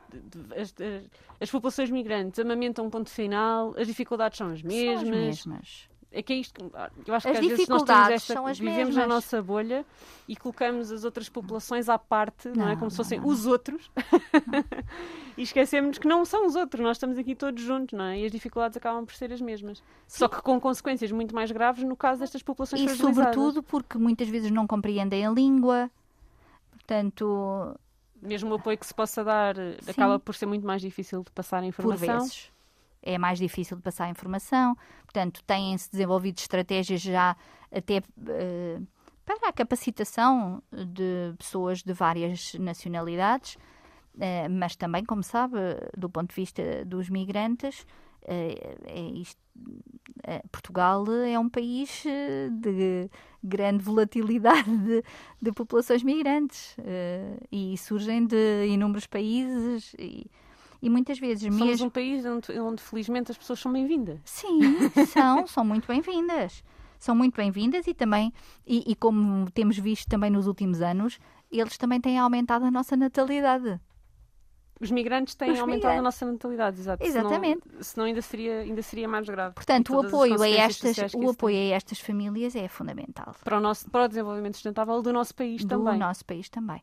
As, as- as populações migrantes amamentam um ponto final, as dificuldades são as mesmas. São as mesmas. É que é isto. que- Eu acho As que às vezes nós temos esta, são as vivemos na mesmas. nossa bolha e colocamos as outras populações à parte, não, é? Não, Como se não, fossem não, os outros. e esquecemos que não são os outros, nós estamos aqui todos juntos, não é? E as dificuldades acabam por ser as mesmas. Só que com consequências muito mais graves no caso destas populações E sobretudo porque muitas vezes não compreendem a língua, portanto, Mesmo o apoio que se possa dar Sim. acaba por ser muito mais difícil de passar a por informação. vezes. É mais difícil de passar a informação, portanto, têm-se desenvolvido estratégias já até eh, para a capacitação de pessoas de várias nacionalidades, eh, mas também, como sabe, do ponto de vista dos migrantes, é isto- Portugal é um país de grande volatilidade de, de populações migrantes e surgem de inúmeros países e, E muitas vezes Somos mesmo. um país onde, onde felizmente as pessoas são bem-vindas. Sim, são, são muito bem-vindas. São muito bem-vindas e também, e, e como temos visto também nos últimos anos, eles também têm aumentado a nossa natalidade. Os migrantes têm Os aumentado a migrantes. nossa natalidade, exato. Exatamente. Senão, senão ainda, seria, ainda seria mais grave. Portanto, o apoio, a estas, o apoio tem. a estas famílias é fundamental. Para o, nosso, para o desenvolvimento sustentável do nosso país Do também. nosso país também.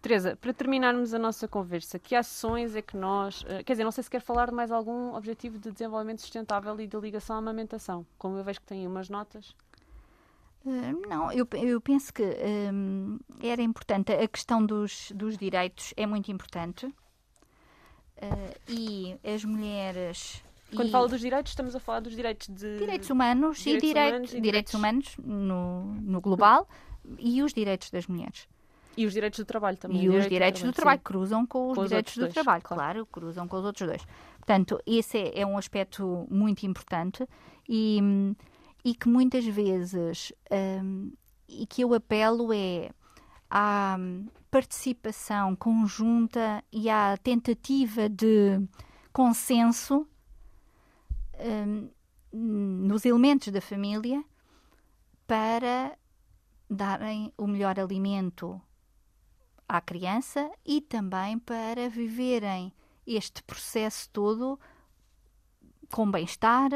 Teresa, para terminarmos a nossa conversa, que ações é que nós. eh, Quer dizer, não sei se quer falar de mais algum objetivo de desenvolvimento sustentável e de ligação à amamentação. Como eu vejo que tem umas notas. Uh, Não, eu, eu penso que hum, era importante. A questão dos, dos direitos é muito importante. Uh, e as mulheres. Quando e fala dos direitos, estamos a falar dos direitos de. direitos humanos direitos e, humanos e direitos humanos no, no global e os direitos das mulheres. E os direitos do trabalho também. e os direito direitos do trabalho cruzam com os Com os direitos do dois, trabalho, claro. claro. cruzam com os outros dois. Portanto, esse é, é um aspecto muito importante e, e que muitas vezes hum, e que eu apelo é à participação conjunta e à tentativa de consenso hum, nos elementos da família para darem o melhor alimento à criança e também para viverem este processo todo com bem-estar,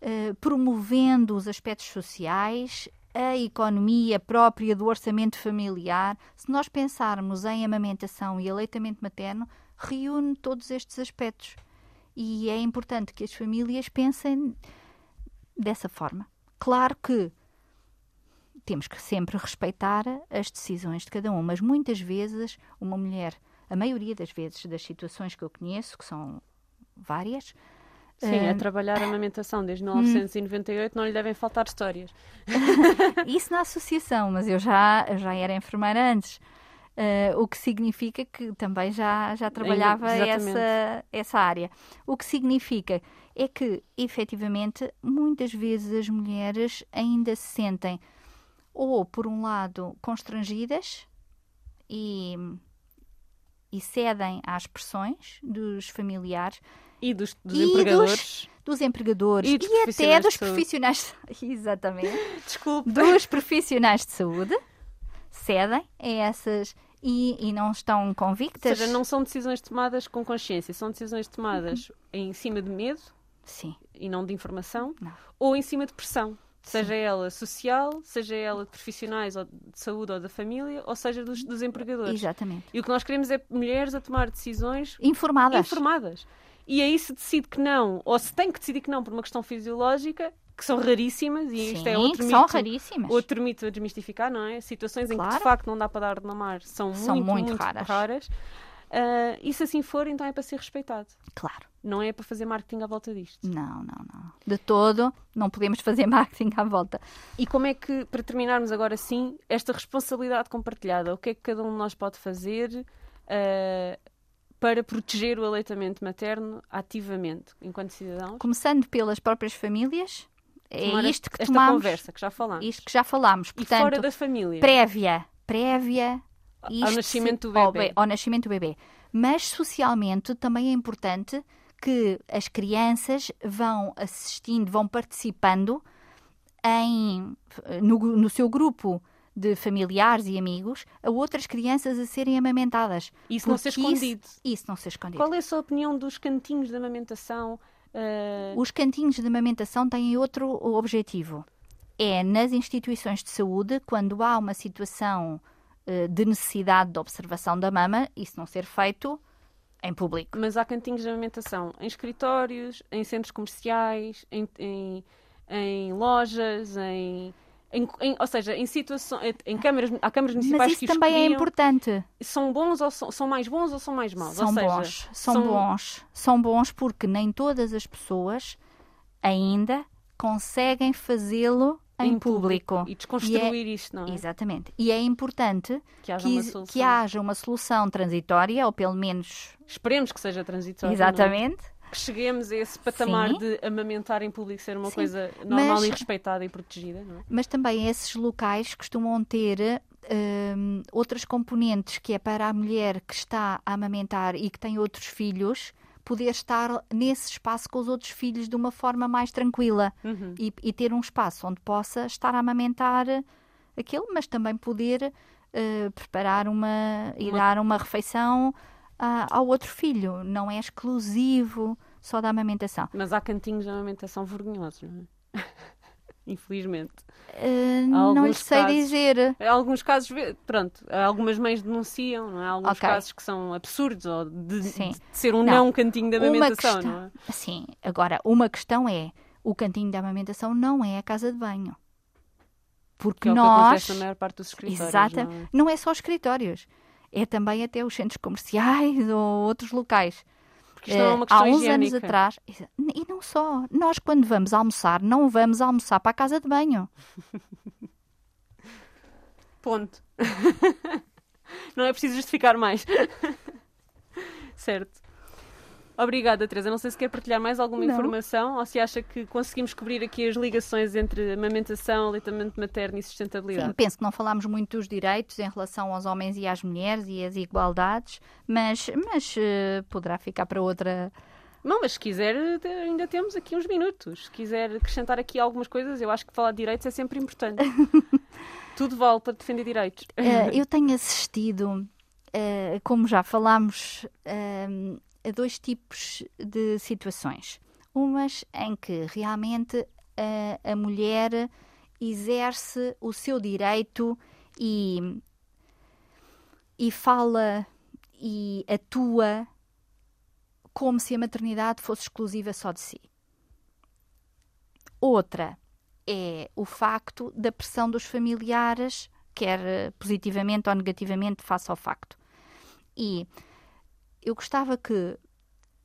eh, promovendo os aspectos sociais, a economia própria do orçamento familiar. Se nós pensarmos em amamentação e aleitamento materno, reúne todos estes aspectos. E é importante que as famílias pensem dessa forma. Claro que temos que sempre respeitar as decisões de cada um, mas muitas vezes uma mulher, a maioria das vezes das situações que eu conheço, que são várias, Sim, eh, a trabalhar a amamentação desde 1998 não lhe devem faltar histórias. isso na associação, mas eu já, eu já era enfermeira antes. Eh, o que significa que também já, já trabalhava exatamente. essa, essa área. O que significa é que, efetivamente, muitas vezes as mulheres ainda se sentem, ou por um lado, constrangidas e, e cedem às pressões dos familiares, E dos, dos E dos- empregadores. dos empregadores E dos até profissionais dos de profissionais. Exatamente. Desculpe. dos profissionais de saúde cedem a essas e, e não estão Ou convictas. seja, não são decisões tomadas com consciência, são decisões tomadas em cima de medo Sim, e não de informação, Não. ou em cima de pressão, seja ela social, seja ela de profissionais ou de saúde ou da família, ou seja dos, dos empregadores. exatamente. E o que nós queremos é mulheres a tomar decisões Informadas. informadas. E aí se decide que não, ou se tem que decidir que não por uma questão fisiológica, que são raríssimas, e isto Sim, é outro mito. são raríssimas. Outro mito a desmistificar, não é? Situações em que Claro. de facto não dá para dar de mamar são, São muito, muito muito raras. raras. Ah, e se assim for, então é para ser respeitado. Claro. Não é para fazer marketing à volta disto. Não, não, não. De todo, não podemos fazer marketing à volta. E como é que, para terminarmos agora sim, esta responsabilidade compartilhada, o que é que cada um de nós pode fazer ah, para proteger o aleitamento materno ativamente, enquanto cidadãos? Começando pelas próprias famílias, é Tomar isto que esta tomamos, conversa que já falámos. isto que já falámos. e Portanto, fora da família. prévia, prévia isto nascimento se- do ao bebé. be- ao nascimento do bebê. Mas socialmente também é importante que as crianças vão assistindo, vão participando em, no, no seu grupo de familiares e amigos a outras crianças a serem amamentadas. Isso não ser Porque isso- escondido. Isso, não ser escondido. Qual é a sua opinião dos cantinhos de amamentação? ah, Os cantinhos de amamentação têm outro objetivo. É nas instituições de saúde, quando há uma situação eh, de necessidade de observação da mama, isso não ser feito em público. Mas há cantinhos de amamentação em escritórios, em centros comerciais, em, em, em lojas, em, em- em- ou seja, em situações, em câmaras, há câmaras municipais Mas isso que também é importante. São bons ou são, são mais bons ou são mais maus? São seja, bons, são, bons, são bons porque nem todas as pessoas ainda conseguem fazê-lo em, público. E desconstruir isto, não é? Exatamente. E é importante Que haja que, uma is- solução. que haja uma solução transitória, ou pelo menos. Esperemos que seja transitório. não é? Exatamente. Que cheguemos a esse patamar Sim. de amamentar em público ser uma Sim. coisa normal Mas- e respeitada e protegida, não é? Mas também esses locais costumam ter hum, outras componentes que é para a mulher que está a amamentar e que tem outros filhos, poder estar nesse espaço com os outros filhos de uma forma mais tranquila Uhum. e, e ter um espaço onde possa estar a amamentar aquilo, mas também poder eh, preparar uma e Uma- dar uma refeição ah, ao outro filho. Não é exclusivo só da amamentação. Mas há cantinhos de amamentação vergonhosos, não é? Infelizmente. Há não lhe sei casos. dizer. Alguns casos, pronto, algumas mães denunciam, não é? Alguns Ok. casos que são absurdos, ou de, de ser um Não. não, cantinho de amamentação, questão- não é? Sim, agora, uma questão é: o cantinho de amamentação não é a casa de banho. Porque Que é o que nós. acontece na maior parte dos escritórios, Exata, não é? não é só escritórios, é também até os centros comerciais ou outros locais. Porque isto não é uma Eh, questão Há uns higiênica. anos atrás, e não só, nós quando vamos almoçar, não vamos almoçar para a casa de banho. Ponto. não é preciso justificar mais. certo. Obrigada, Teresa. Não sei se quer partilhar mais alguma Não. informação ou se acha que conseguimos cobrir aqui as ligações entre amamentação, aleitamento materno e sustentabilidade. Sim, penso que não falámos muito dos direitos em relação aos homens e às mulheres e as igualdades, mas, mas eh, poderá ficar para outra. Não, mas se quiser, ainda temos aqui uns minutos. Se quiser acrescentar aqui algumas coisas, eu acho que falar de direitos é sempre importante. Tudo vale para defender direitos. Eh, eu tenho assistido, eh, como já falámos, eh, a dois tipos de situações. Umas em que realmente eh, a mulher exerce o seu direito e, e fala e atua como se a maternidade fosse exclusiva só de si. Outra é o facto da pressão dos familiares, quer positivamente ou negativamente, face ao facto. E eu gostava que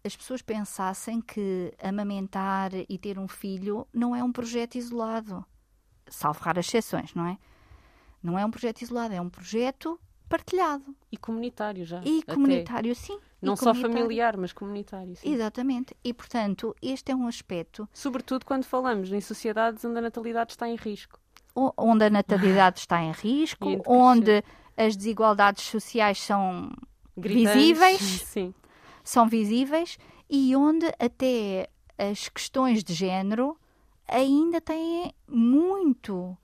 as pessoas pensassem que amamentar e ter um filho não é um projeto isolado, salvo raras exceções, não é? Não é um projeto isolado, é um projeto partilhado E comunitário já. e até. comunitário, sim. Não só familiar, mas comunitário. Sim. Exatamente. E, portanto, este é um aspecto Sobretudo quando falamos em sociedades onde a natalidade está em risco. o- onde a natalidade está em risco, onde as desigualdades sociais são, Gritantes. Visíveis. Sim. são visíveis e onde até as questões de género ainda têm muito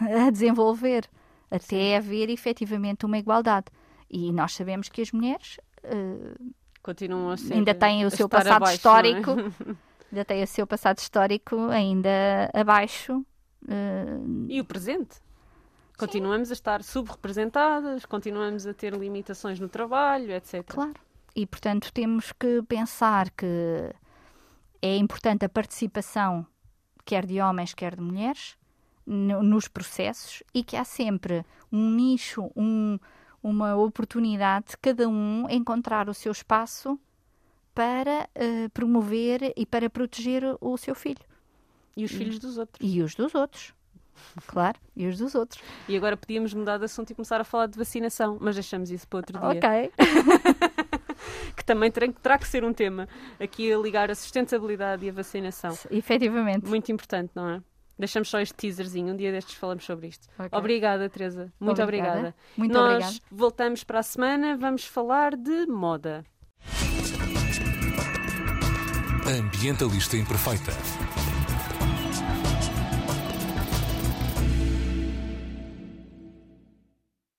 a desenvolver até haver efetivamente uma igualdade. E nós sabemos que as mulheres eh, Continuam a ser. ainda têm o seu passado abaixo, é? histórico, ainda têm o seu passado histórico ainda abaixo. eh, E o presente. Continuamos a estar subrepresentadas, continuamos a ter limitações no trabalho, etc. Claro. E, portanto, temos que pensar que é importante a participação, quer de homens, quer de mulheres, no- nos processos e que há sempre um nicho, um- uma oportunidade de cada um encontrar o seu espaço para eh, promover e para proteger o seu filho. E os filhos dos outros. E os dos outros. Claro, e os dos outros. E agora podíamos mudar de assunto e começar a falar de vacinação, mas deixamos isso para outro dia. Ok. Que também terá, terá que ser um tema aqui a ligar a sustentabilidade e a vacinação. Efetivamente. Muito importante, não é? Deixamos só este teaserzinho, um dia destes falamos sobre isto. Ok. Obrigada, Teresa. Muito Obrigada. obrigada. Muito Nós obrigada. voltamos para a semana, vamos falar de moda. Ambientalista Imperfeita.